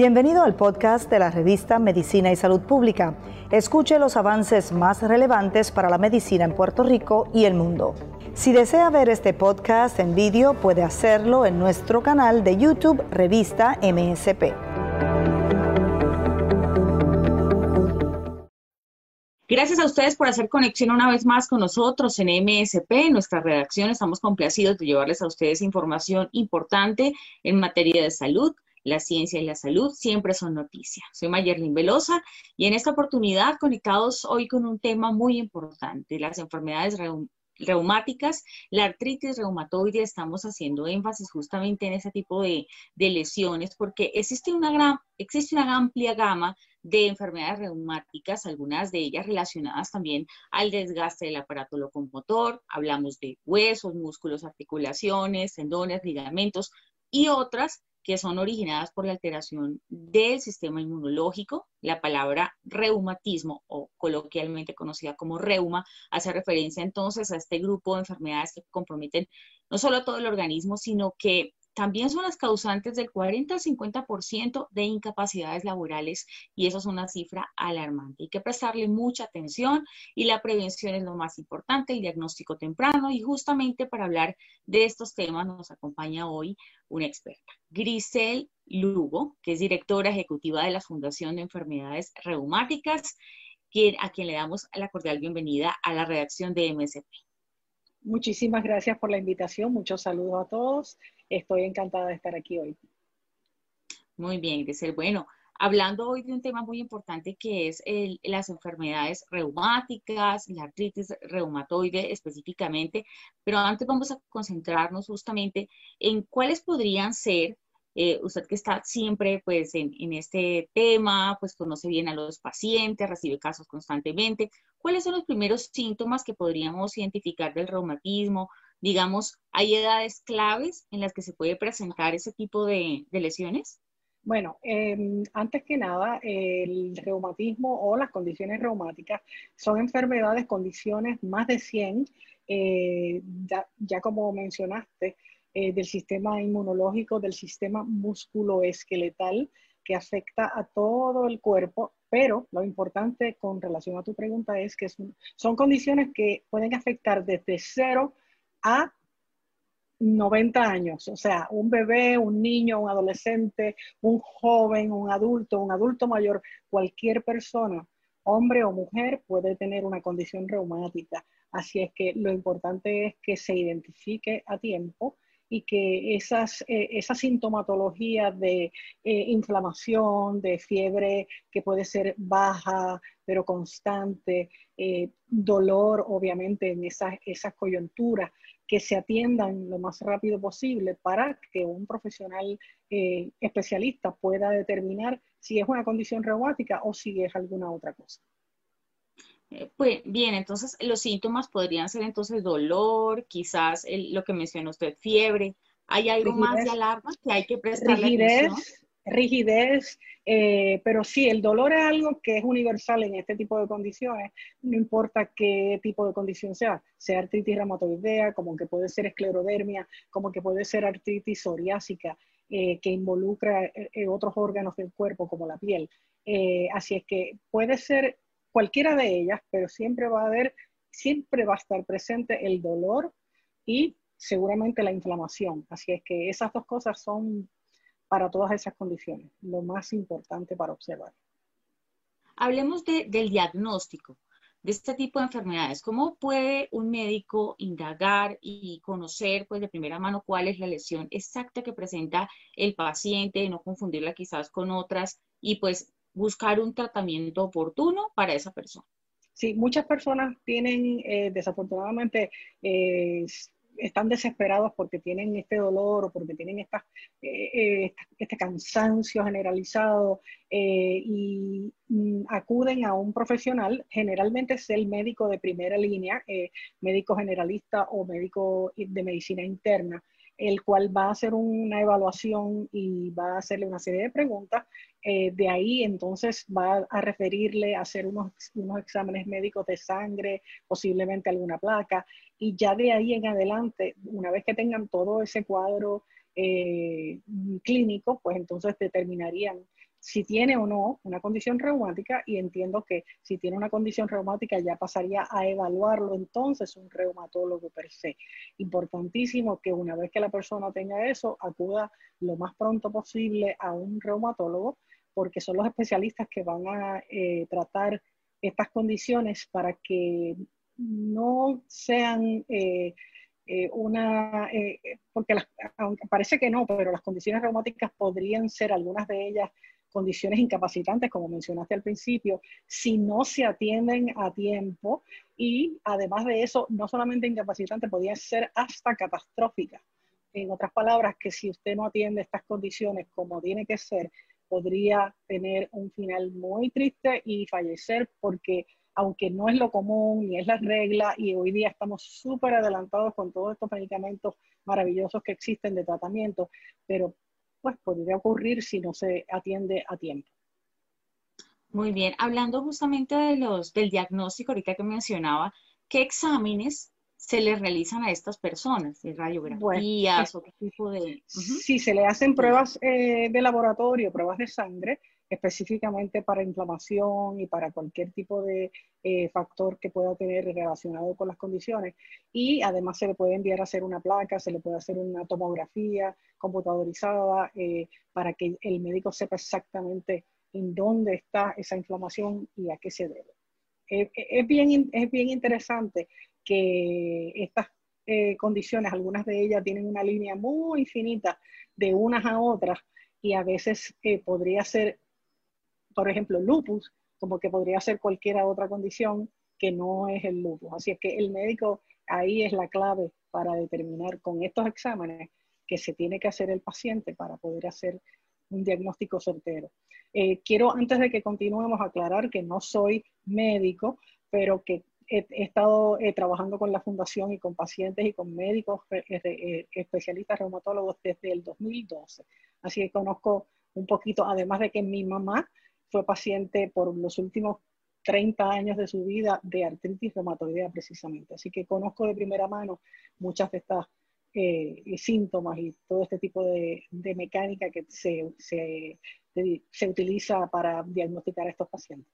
Bienvenido al podcast de la revista Medicina y Salud Pública. Escuche los avances más relevantes para la medicina en Puerto Rico y el mundo. Si desea ver este podcast en vídeo, puede hacerlo en nuestro canal de YouTube Revista MSP. Gracias a ustedes por hacer conexión una vez más con nosotros en MSP, en nuestra redacción. Estamos complacidos de llevarles a ustedes información importante en materia de salud la ciencia y la salud siempre son noticia. Soy Mayerlin Velosa y en esta oportunidad conectados hoy con un tema muy importante, las enfermedades reumáticas, la artritis reumatoide, estamos haciendo énfasis justamente en ese tipo de, lesiones porque existe una, gran, existe una amplia gama de enfermedades reumáticas, algunas de ellas relacionadas también al desgaste del aparato locomotor, hablamos de huesos, músculos, articulaciones, tendones, ligamentos y otras que son originadas por la alteración del sistema inmunológico. La palabra reumatismo o coloquialmente conocida como reuma hace referencia entonces a este grupo de enfermedades que comprometen no solo a todo el organismo, sino que también son las causantes del 40 al 50% de incapacidades laborales y eso es una cifra alarmante. Hay que prestarle mucha atención y la prevención es lo más importante, el diagnóstico temprano y justamente para hablar de estos temas nos acompaña hoy una experta, Grisel Lugo, que es directora ejecutiva de la Fundación de Enfermedades Reumáticas, a quien le damos la cordial bienvenida a la redacción de MSP. Muchísimas gracias por la invitación, muchos saludos a todos. Estoy encantada de estar aquí hoy. Muy bien, Grisel. Bueno, hablando hoy de un tema muy importante que es las enfermedades reumáticas, la artritis reumatoide específicamente, pero antes vamos a concentrarnos justamente en cuáles podrían ser eh, usted que está siempre pues en, este tema, pues conoce bien a los pacientes, recibe casos constantemente. ¿Cuáles son los primeros síntomas que podríamos identificar del reumatismo? Digamos, ¿hay edades claves en las que se puede presentar ese tipo de, lesiones? Bueno, em, antes que nada, el reumatismo o las condiciones reumáticas son enfermedades, condiciones más de 100, eh, ya, como mencionaste, eh, del sistema inmunológico, del sistema musculoesqueletal que afecta a todo el cuerpo, pero lo importante con relación a tu pregunta es que son, condiciones que pueden afectar desde 0 a 90 años, o sea, un bebé, un niño, un adolescente, un joven, un adulto, un adulto mayor, cualquier persona, hombre o mujer, puede tener una condición reumática. Así es que lo importante es que se identifique a tiempo y que esas, eh, esa sintomatología de eh, inflamación, de fiebre que puede ser baja pero constante, eh, dolor obviamente en esas, esas coyunturas, que se atiendan lo más rápido posible para que un profesional especialista pueda determinar si es una condición reumática o si es alguna otra cosa. Eh, pues bien, entonces los síntomas podrían ser entonces dolor, quizás lo que mencionó usted, fiebre. ¿Hay algo más de alarma que hay que prestar rigidez, Rigidez, eh, pero sí, el dolor es algo que es universal en este tipo de condiciones, no importa qué tipo de condición sea, sea artritis reumatoidea, como que puede ser esclerodermia, como que puede ser artritis psoriásica, eh, que involucra otros órganos del cuerpo como la piel. así es que puede ser cualquiera de ellas, pero siempre va a haber, siempre va a estar presente el dolor y seguramente la inflamación. Así es que esas dos cosas son para todas esas condiciones lo más importante para observar. Hablemos del diagnóstico de este tipo de enfermedades. ¿Cómo puede un médico indagar y conocer pues de primera mano cuál es la lesión exacta que presenta el paciente, no confundirla quizás con otras y pues buscar un tratamiento oportuno para esa persona. Sí, muchas personas tienen, eh, desafortunadamente, eh, están desesperados porque tienen este dolor o porque tienen esta, eh, este cansancio generalizado y mm, acuden a un profesional, generalmente es el médico de primera línea, médico generalista o médico de medicina interna, el cual va a hacer una evaluación y va a hacerle una serie de preguntas. Eh, de ahí entonces va a referirle a hacer unos, unos exámenes médicos de sangre, posiblemente alguna placa, y ya de ahí en adelante, una vez que tengan todo ese cuadro eh, clínico, pues entonces determinarían si tiene o no una condición reumática y entiendo que si tiene una condición reumática ya pasaría a evaluarlo entonces un reumatólogo per se. Importantísimo que una vez que la persona tenga eso, acuda lo más pronto posible a un reumatólogo porque son los especialistas que van a eh, tratar estas condiciones para que no sean eh, eh, una, porque aunque parece que no, pero las condiciones reumáticas podrían ser algunas de ellas condiciones incapacitantes, como mencionaste al principio, si no se atienden a tiempo y además de eso, no solamente incapacitantes, podrían ser hasta catastróficas. En otras palabras, que si usted no atiende estas condiciones como tiene que ser, podría tener un final muy triste y fallecer porque aunque no es lo común ni es la regla y hoy día estamos súper adelantados con todos estos medicamentos maravillosos que existen de tratamiento, pero pues podría ocurrir si no se atiende a tiempo. Muy bien, hablando justamente de los, del diagnóstico ahorita que mencionaba, ¿qué exámenes se le realizan a estas personas? ¿De radiografías o qué tipo de...? Sí, se le hacen pruebas eh, de laboratorio, pruebas de sangre, específicamente para inflamación y para cualquier tipo de eh, factor que pueda tener relacionado con las condiciones. Y además se le puede enviar a hacer una placa, se le puede hacer una tomografía computadorizada eh, para que el médico sepa exactamente en dónde está esa inflamación y a qué se debe. es, bien, es bien interesante que estas eh, condiciones, algunas de ellas tienen una línea muy finita de unas a otras y a veces podría ser por ejemplo, lupus, como que podría ser cualquier otra condición que no es el lupus. Así es que el médico ahí es la clave para determinar con estos exámenes que se tiene que hacer el paciente para poder hacer un diagnóstico certero. Eh, quiero, antes de que continuemos, aclarar que no soy médico, pero que he, estado eh, trabajando con la fundación y con pacientes y con médicos eh, especialistas reumatólogos desde el 2012. Así que conozco un poquito, además de que mi mamá fue paciente por los últimos 30 años de su vida de artritis reumatoidea precisamente. Así que conozco de primera mano muchas de estas eh, síntomas y todo este tipo de, mecánica que se, se, se, utiliza para diagnosticar a estos pacientes.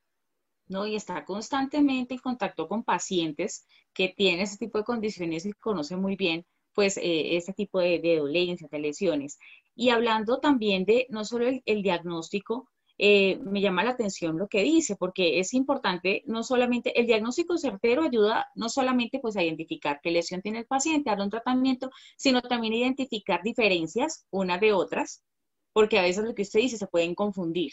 ¿No? Y está constantemente en contacto con pacientes que tienen ese tipo de condiciones y conocen muy bien pues eh, este tipo de, de, dolencias, de lesiones. Y hablando también de no solo el diagnóstico, eh, me llama la atención lo que dice, porque es importante, no solamente, el diagnóstico certero ayuda no solamente pues a identificar qué lesión tiene el paciente, darle un tratamiento, sino también identificar diferencias unas de otras, porque a veces lo que usted dice se pueden confundir.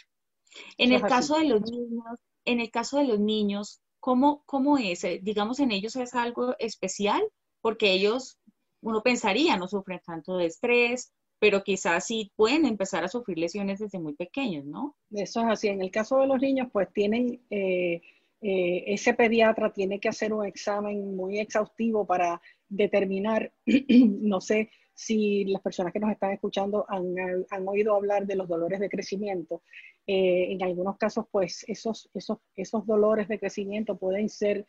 En el caso de los niños, en el caso de los niños, ¿cómo, cómo es? Eh, digamos, en ellos es algo especial, porque ellos, uno pensaría, no sufren tanto de estrés, pero quizás sí pueden empezar a sufrir lesiones desde muy pequeños, ¿no? Eso es así. En el caso de los niños, pues tienen, eh, eh, ese pediatra tiene que hacer un examen muy exhaustivo para determinar, no sé si las personas que nos están escuchando han, oído hablar de los dolores de crecimiento. Eh, en algunos casos, pues esos, esos, esos dolores de crecimiento pueden ser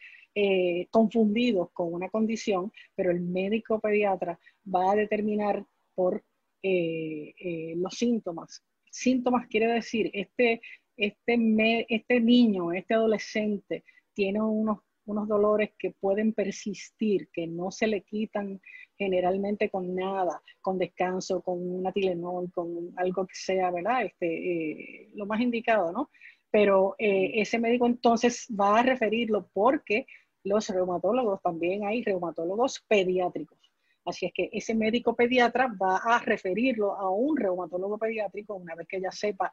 confundidos con una condición, pero el médico pediatra va a determinar por eh, eh, los síntomas. Síntomas quiere decir, este, este, este niño, este adolescente tiene unos, unos dolores que pueden persistir, que no se le quitan generalmente con nada, con descanso, con una Tilenol, con algo que sea, ¿verdad? Este, eh, lo más indicado, ¿no? Pero ese médico entonces va a referirlo porque los reumatólogos, también hay reumatólogos pediátricos. Así es que ese médico pediatra va a referirlo a un reumatólogo pediátrico una vez que ella sepa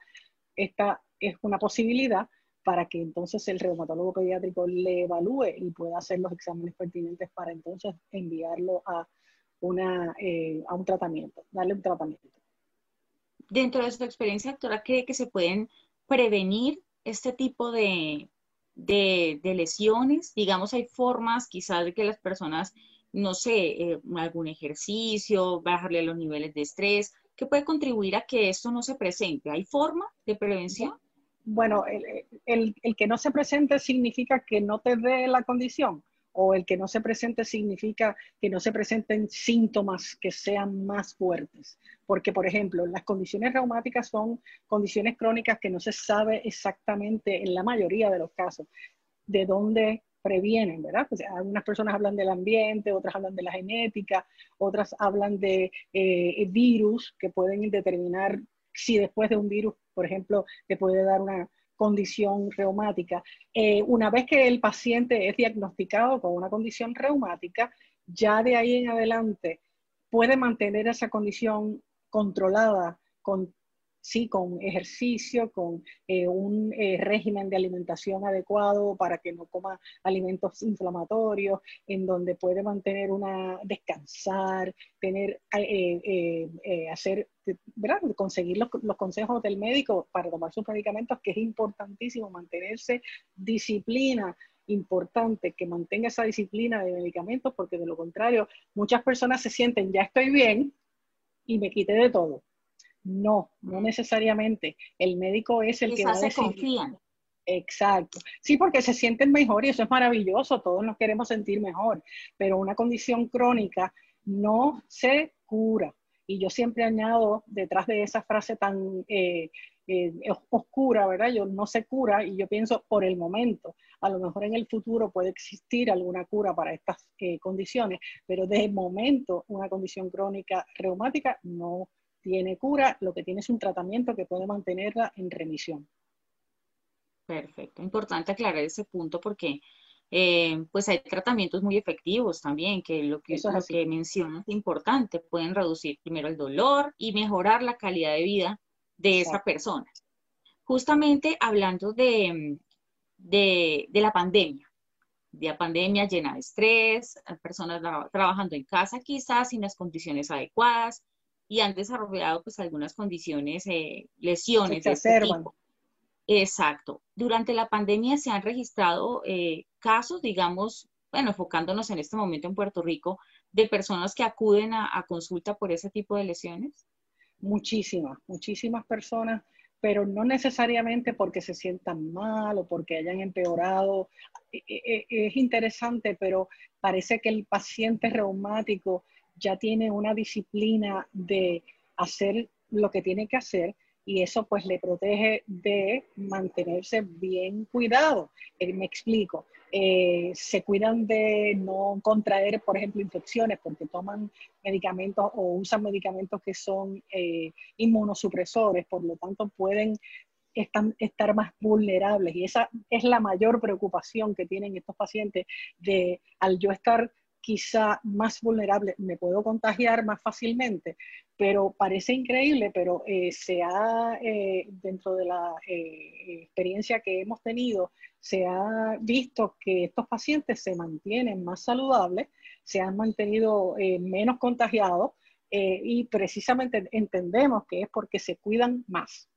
esta es una posibilidad para que entonces el reumatólogo pediátrico le evalúe y pueda hacer los exámenes pertinentes para entonces enviarlo a, una, eh, a un tratamiento, darle un tratamiento. Dentro de su experiencia, doctora, ¿cree que se pueden prevenir este tipo de, de, de lesiones? Digamos, hay formas quizás de que las personas no sé, eh, algún ejercicio, bajarle los niveles de estrés, que puede contribuir a que esto no se presente. ¿Hay forma de prevención? Bueno, el, que no se presente significa que no te dé la condición o el que no se presente significa que no se presenten síntomas que sean más fuertes. Porque, por ejemplo, las condiciones reumáticas son condiciones crónicas que no se sabe exactamente en la mayoría de los casos de dónde previenen, ¿verdad? Pues algunas personas hablan del ambiente, otras hablan de la genética, otras hablan de eh, virus que pueden determinar si después de un virus, por ejemplo, te puede dar una condición reumática. Eh, una vez que el paciente es diagnosticado con una condición reumática, ya de ahí en adelante puede mantener esa condición controlada con sí, con ejercicio, con eh, un eh, régimen de alimentación adecuado para que no coma alimentos inflamatorios, en donde puede mantener una, descansar, tener, eh, hacer, ¿verdad? Conseguir los, los, consejos del médico para tomar sus medicamentos, que es importantísimo mantenerse disciplina importante que mantenga esa disciplina de medicamentos, porque de lo contrario, muchas personas se sienten, ya estoy bien y me quité de todo no, no necesariamente. El médico es el que va a decir. confían. Exacto. Sí, porque se sienten mejor y eso es maravilloso, todos nos queremos sentir mejor, pero una condición crónica no se cura. Y yo siempre añado detrás de esa frase tan eh, eh, oscura, ¿verdad? Yo no se cura y yo pienso por el momento. A lo mejor en el futuro puede existir alguna cura para estas eh, condiciones, pero de momento una condición crónica reumática no tiene cura, lo que tiene es un tratamiento que puede mantenerla en remisión. Perfecto, importante aclarar ese punto porque eh, pues hay tratamientos muy efectivos también, que lo que, lo que mencionas es importante, pueden reducir primero el dolor y mejorar la calidad de vida de esa persona. Justamente hablando de, de, de, la pandemia, de la pandemia llena de estrés, personas trabajando en casa quizás sin las condiciones adecuadas, y han desarrollado pues algunas condiciones, eh, lesiones de este tipo. Exacto. Durante la pandemia se han registrado eh, casos, digamos, bueno, enfocándonos en este momento en Puerto Rico, de personas que acuden a, consulta por ese tipo de lesiones. Muchísimas, muchísimas personas, pero no necesariamente porque se sientan mal o porque hayan empeorado. E, e, e, es interesante, pero parece que el paciente reumático ya tiene una disciplina de hacer lo que tiene que hacer y eso pues le protege de mantenerse bien cuidado. Eh, me explico. Eh, se cuidan de no contraer, por ejemplo, infecciones porque toman medicamentos o usan medicamentos que son eh, inmunosupresores, por lo tanto pueden estar más vulnerables y esa es la mayor preocupación que tienen estos pacientes de al yo estar quizá más vulnerable, me puedo contagiar más fácilmente, pero parece increíble, pero eh, se ha, eh, dentro de la eh, experiencia que hemos tenido, se ha visto que estos pacientes se mantienen más saludables, se han mantenido menos contagiados y precisamente entendemos que es porque se cuidan más.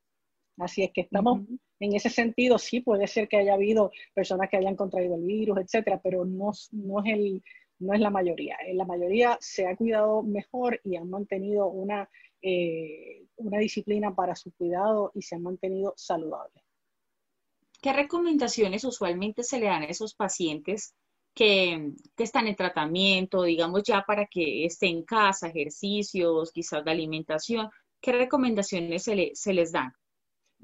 Así es que estamos en ese sentido, sí puede ser que haya habido personas que hayan contraído el virus, etcétera, pero no, no es el no es la mayoría. En la mayoría se ha cuidado mejor y han mantenido una, eh, una disciplina para su cuidado y se han mantenido saludables. ¿Qué recomendaciones usualmente se le dan a esos pacientes que, están en tratamiento, digamos ya para que estén en casa, ejercicios, quizás de alimentación? ¿Qué recomendaciones se, les dan?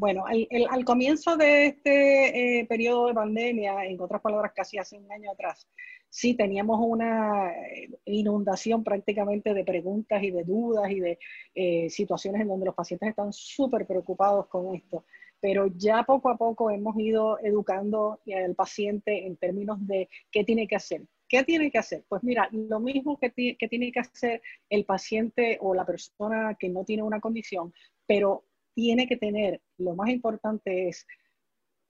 Bueno, al comienzo de este eh, periodo de pandemia, en otras palabras, casi hace un año atrás, sí teníamos una eh, inundación prácticamente de preguntas y de dudas y de eh, situaciones en donde los pacientes están súper preocupados con esto. Pero ya poco a poco hemos ido educando al paciente en términos de qué tiene que hacer. ¿Qué tiene que hacer? Pues mira, lo mismo que, que tiene que hacer el paciente o la persona que no tiene una condición, pero tiene que tener, lo más importante es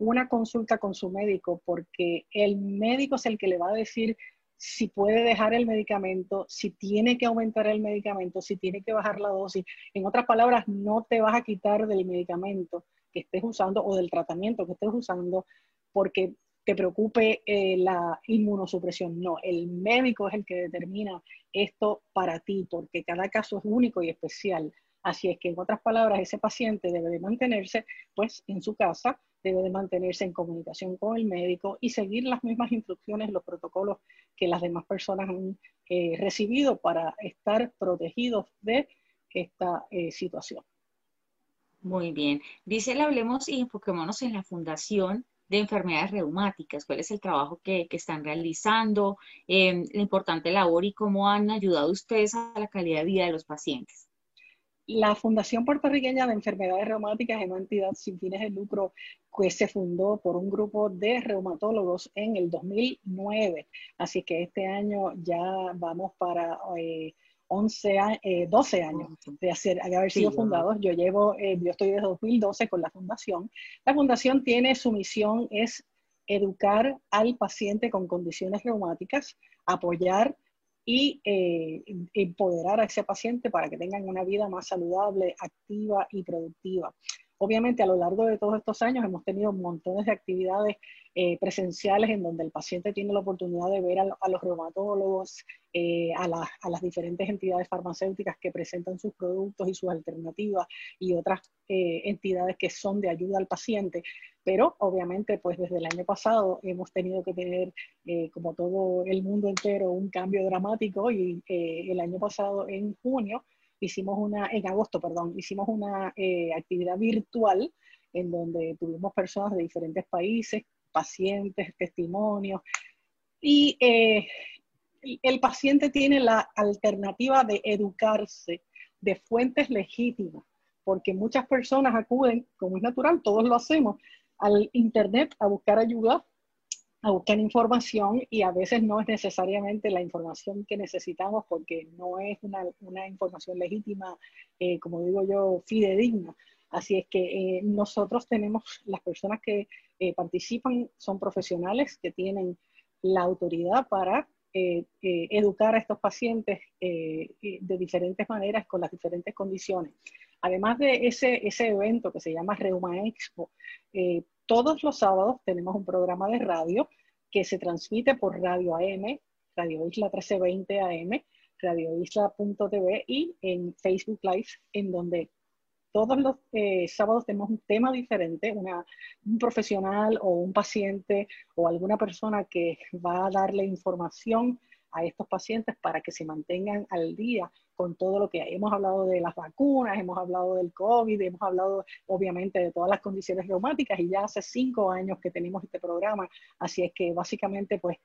una consulta con su médico porque el médico es el que le va a decir si puede dejar el medicamento, si tiene que aumentar el medicamento, si tiene que bajar la dosis. En otras palabras, no te vas a quitar del medicamento que estés usando o del tratamiento que estés usando porque te preocupe eh, la inmunosupresión. No, el médico es el que determina esto para ti porque cada caso es único y especial. Así es que, en otras palabras, ese paciente debe de mantenerse pues en su casa, debe de mantenerse en comunicación con el médico y seguir las mismas instrucciones, los protocolos que las demás personas han eh, recibido para estar protegidos de esta eh, situación. Muy bien. Dice, le hablemos y enfoquémonos en la fundación de enfermedades reumáticas, cuál es el trabajo que, están realizando, eh, la importante labor y cómo han ayudado ustedes a la calidad de vida de los pacientes. La Fundación Puertorriqueña de Enfermedades Reumáticas es una entidad sin fines de lucro que se fundó por un grupo de reumatólogos en el 2009. Así que este año ya vamos para eh, 11, eh, 12 años de, hacer, haber sido fundados. Yo llevo, eh, yo estoy desde 2012 con la fundación. La fundación tiene su misión es educar al paciente con condiciones reumáticas, apoyar y eh, empoderar a ese paciente para que tengan una vida más saludable, activa y productiva. Obviamente a lo largo de todos estos años hemos tenido montones de actividades eh, presenciales en donde el paciente tiene la oportunidad de ver a, los reumatólogos, eh, a, las diferentes entidades farmacéuticas que presentan sus productos y sus alternativas y otras eh, entidades que son de ayuda al paciente. Pero obviamente pues desde el año pasado hemos tenido que tener, como todo el mundo entero, un cambio dramático y el año pasado en junio hicimos una, en agosto, perdón, hicimos una eh, actividad virtual en donde tuvimos personas de diferentes países, pacientes, testimonios, y eh, el paciente tiene la alternativa de educarse de fuentes legítimas, porque muchas personas acuden, como es natural, todos lo hacemos, al Internet a buscar ayuda a buscar información y a veces no es necesariamente la información que necesitamos porque no es una, una información legítima, eh, como digo yo, fidedigna. Así es que eh, nosotros tenemos, las personas que eh, participan son profesionales que tienen la autoridad para educar a estos pacientes de diferentes maneras con las diferentes condiciones. Además de ese, ese evento que se llama Reuma Expo, todos los sábados tenemos un programa de radio que se transmite por Radio AM, Radio Isla 1320 AM, radioisla.tv y en Facebook Live, en donde todos los eh, sábados tenemos un tema diferente, un profesional o un paciente o alguna persona que va a darle información a estos pacientes para que se mantengan al día con todo lo que hemos hablado de las vacunas, hemos hablado del COVID, hemos hablado obviamente de todas las condiciones reumáticas y ya hace cinco años que tenemos este programa, así es que básicamente pues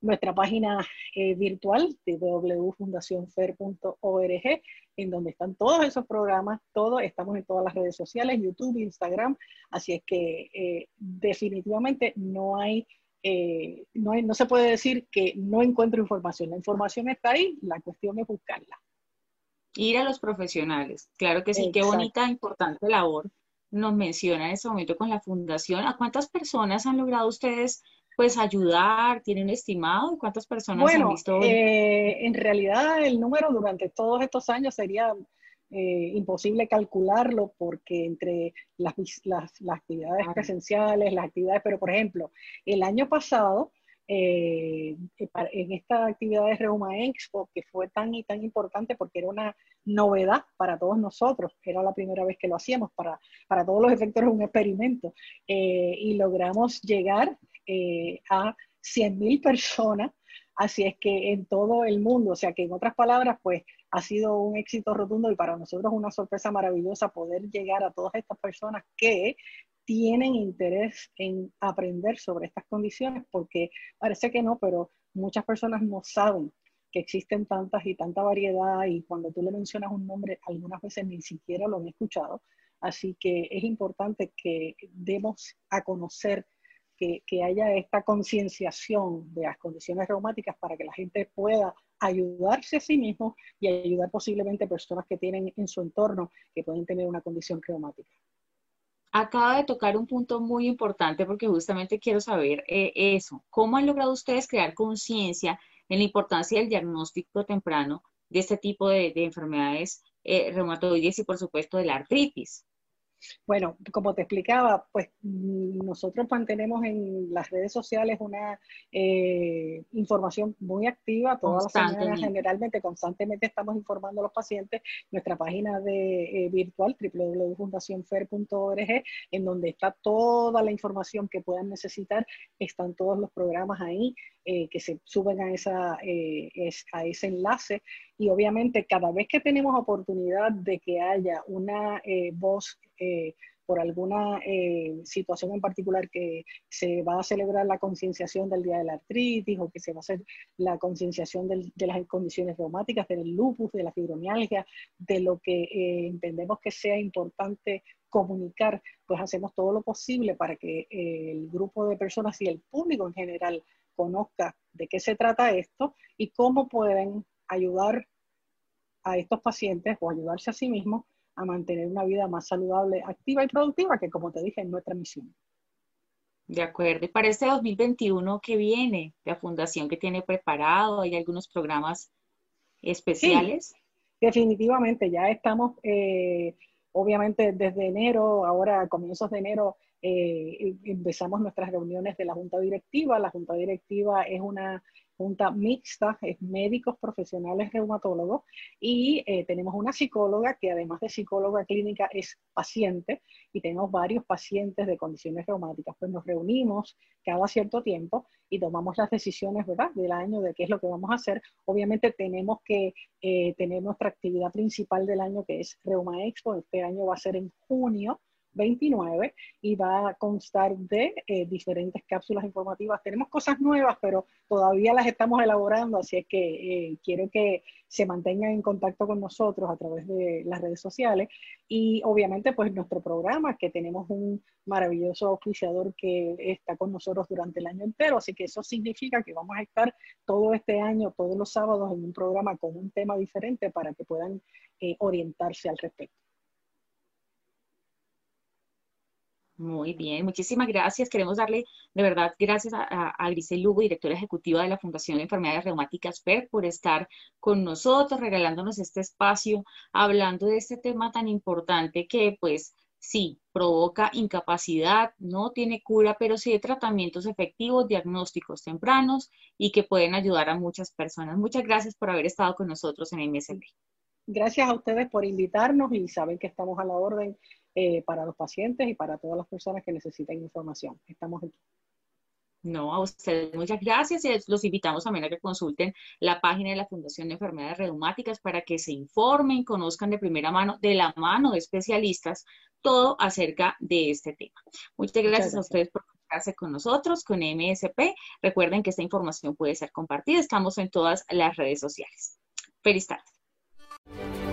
nuestra página eh, virtual www.fundacionfer.org en donde están todos esos programas, todos, estamos en todas las redes sociales, YouTube, Instagram, así es que eh, definitivamente no hay eh, no, no, se puede decir que no encuentro información. La información está ahí, la cuestión es buscarla. Ir a los profesionales, claro que sí, qué bonita, importante labor nos menciona en este momento con la fundación. ¿A cuántas personas han logrado ustedes pues ayudar? ¿Tienen estimado? ¿Cuántas personas han visto? Eh, en realidad el número durante todos estos años sería eh, imposible calcularlo porque entre las, las, actividades presenciales, las actividades, pero por ejemplo, el año pasado, eh, en esta actividad de Reuma Expo, que fue tan y tan importante porque era una novedad para todos nosotros, era la primera vez que lo hacíamos, para, para todos los efectos era un experimento, eh, y logramos llegar a 100.000 personas, así es que en todo el mundo, o sea que en otras palabras, pues ha sido un éxito rotundo y para nosotros una sorpresa maravillosa poder llegar a todas estas personas que tienen interés en aprender sobre estas condiciones, porque parece que no, pero muchas personas no saben que existen tantas y tanta variedad y cuando tú le mencionas un nombre, algunas veces ni siquiera lo han escuchado. Así que es importante que demos a conocer que, haya esta concienciación de las condiciones reumáticas para que la gente pueda ayudarse a sí mismo y ayudar posiblemente a personas que tienen en su entorno que pueden tener una condición reumática. Acaba de tocar un punto muy importante porque justamente quiero saber eh, eso. ¿Cómo han logrado ustedes crear conciencia en la importancia del diagnóstico temprano de este tipo de, enfermedades eh, reumatoides y por supuesto de la artritis? Bueno, como te explicaba, pues mm, nosotros mantenemos en las redes sociales una eh, información muy activa todas las semanas, generalmente, constantemente estamos informando a los pacientes. Nuestra página de eh, virtual www.fundacionfer.org, en donde está toda la información que puedan necesitar, están todos los programas ahí eh, que se suben a, esa, a ese enlace. Y obviamente cada vez que tenemos oportunidad de que haya una voz eh, por alguna eh, situación en particular que se va a celebrar la concienciación del Día de la Artritis o que se va a hacer la concienciación de las condiciones reumáticas, del lupus, de la fibromialgia, de lo que eh, entendemos que sea importante comunicar, pues hacemos todo lo posible para que el grupo de personas y el público en general conozca de qué se trata esto y cómo pueden ayudar a estos pacientes o ayudarse a sí mismos a mantener una vida más saludable, activa y productiva, que como te dije, es nuestra misión. De acuerdo. Y para este 2021 que viene, la fundación que tiene preparado, hay algunos programas especiales. definitivamente, ya estamos, eh, obviamente desde enero, ahora a comienzos de enero, eh, empezamos nuestras reuniones de la Junta Directiva. La Junta Directiva es una junta mixta, es médicos profesionales reumatólogos y eh, tenemos una psicóloga que además de psicóloga clínica es paciente y tenemos varios pacientes de condiciones reumáticas. Pues nos reunimos cada cierto tiempo y tomamos las decisiones ¿verdad? del año de qué es lo que vamos a hacer. Obviamente tenemos que eh, tener nuestra actividad principal del año que es Reuma Expo. Este año va a ser en junio 29 y va a constar de eh, diferentes cápsulas informativas. Tenemos cosas nuevas, pero todavía las estamos elaborando, así es que eh, quiero que se mantengan en contacto con nosotros a través de las redes sociales y obviamente pues nuestro programa, que tenemos un maravilloso oficiador que está con nosotros durante el año entero, así que eso significa que vamos a estar todo este año, todos los sábados en un programa con un tema diferente para que puedan eh, orientarse al respecto. Muy bien, muchísimas gracias. Queremos darle de verdad gracias a, Grisel Lugo, directora ejecutiva de la Fundación de Enfermedades Reumáticas PER, por estar con nosotros, regalándonos este espacio, hablando de este tema tan importante que pues sí, provoca incapacidad, no tiene cura, pero sí de tratamientos efectivos, diagnósticos tempranos y que pueden ayudar a muchas personas. Muchas gracias por haber estado con nosotros en MSB. Gracias a ustedes por invitarnos y saben que estamos a la orden eh, para los pacientes y para todas las personas que necesiten información. Estamos aquí. No, a ustedes muchas gracias y los invitamos también a que consulten la página de la Fundación de Enfermedades Reumáticas para que se informen, conozcan de primera mano, de la mano de especialistas, todo acerca de este tema. Muchas gracias, a ustedes por conectarse con nosotros, con MSP. Recuerden que esta información puede ser compartida. Estamos en todas las redes sociales. Feliz tarde.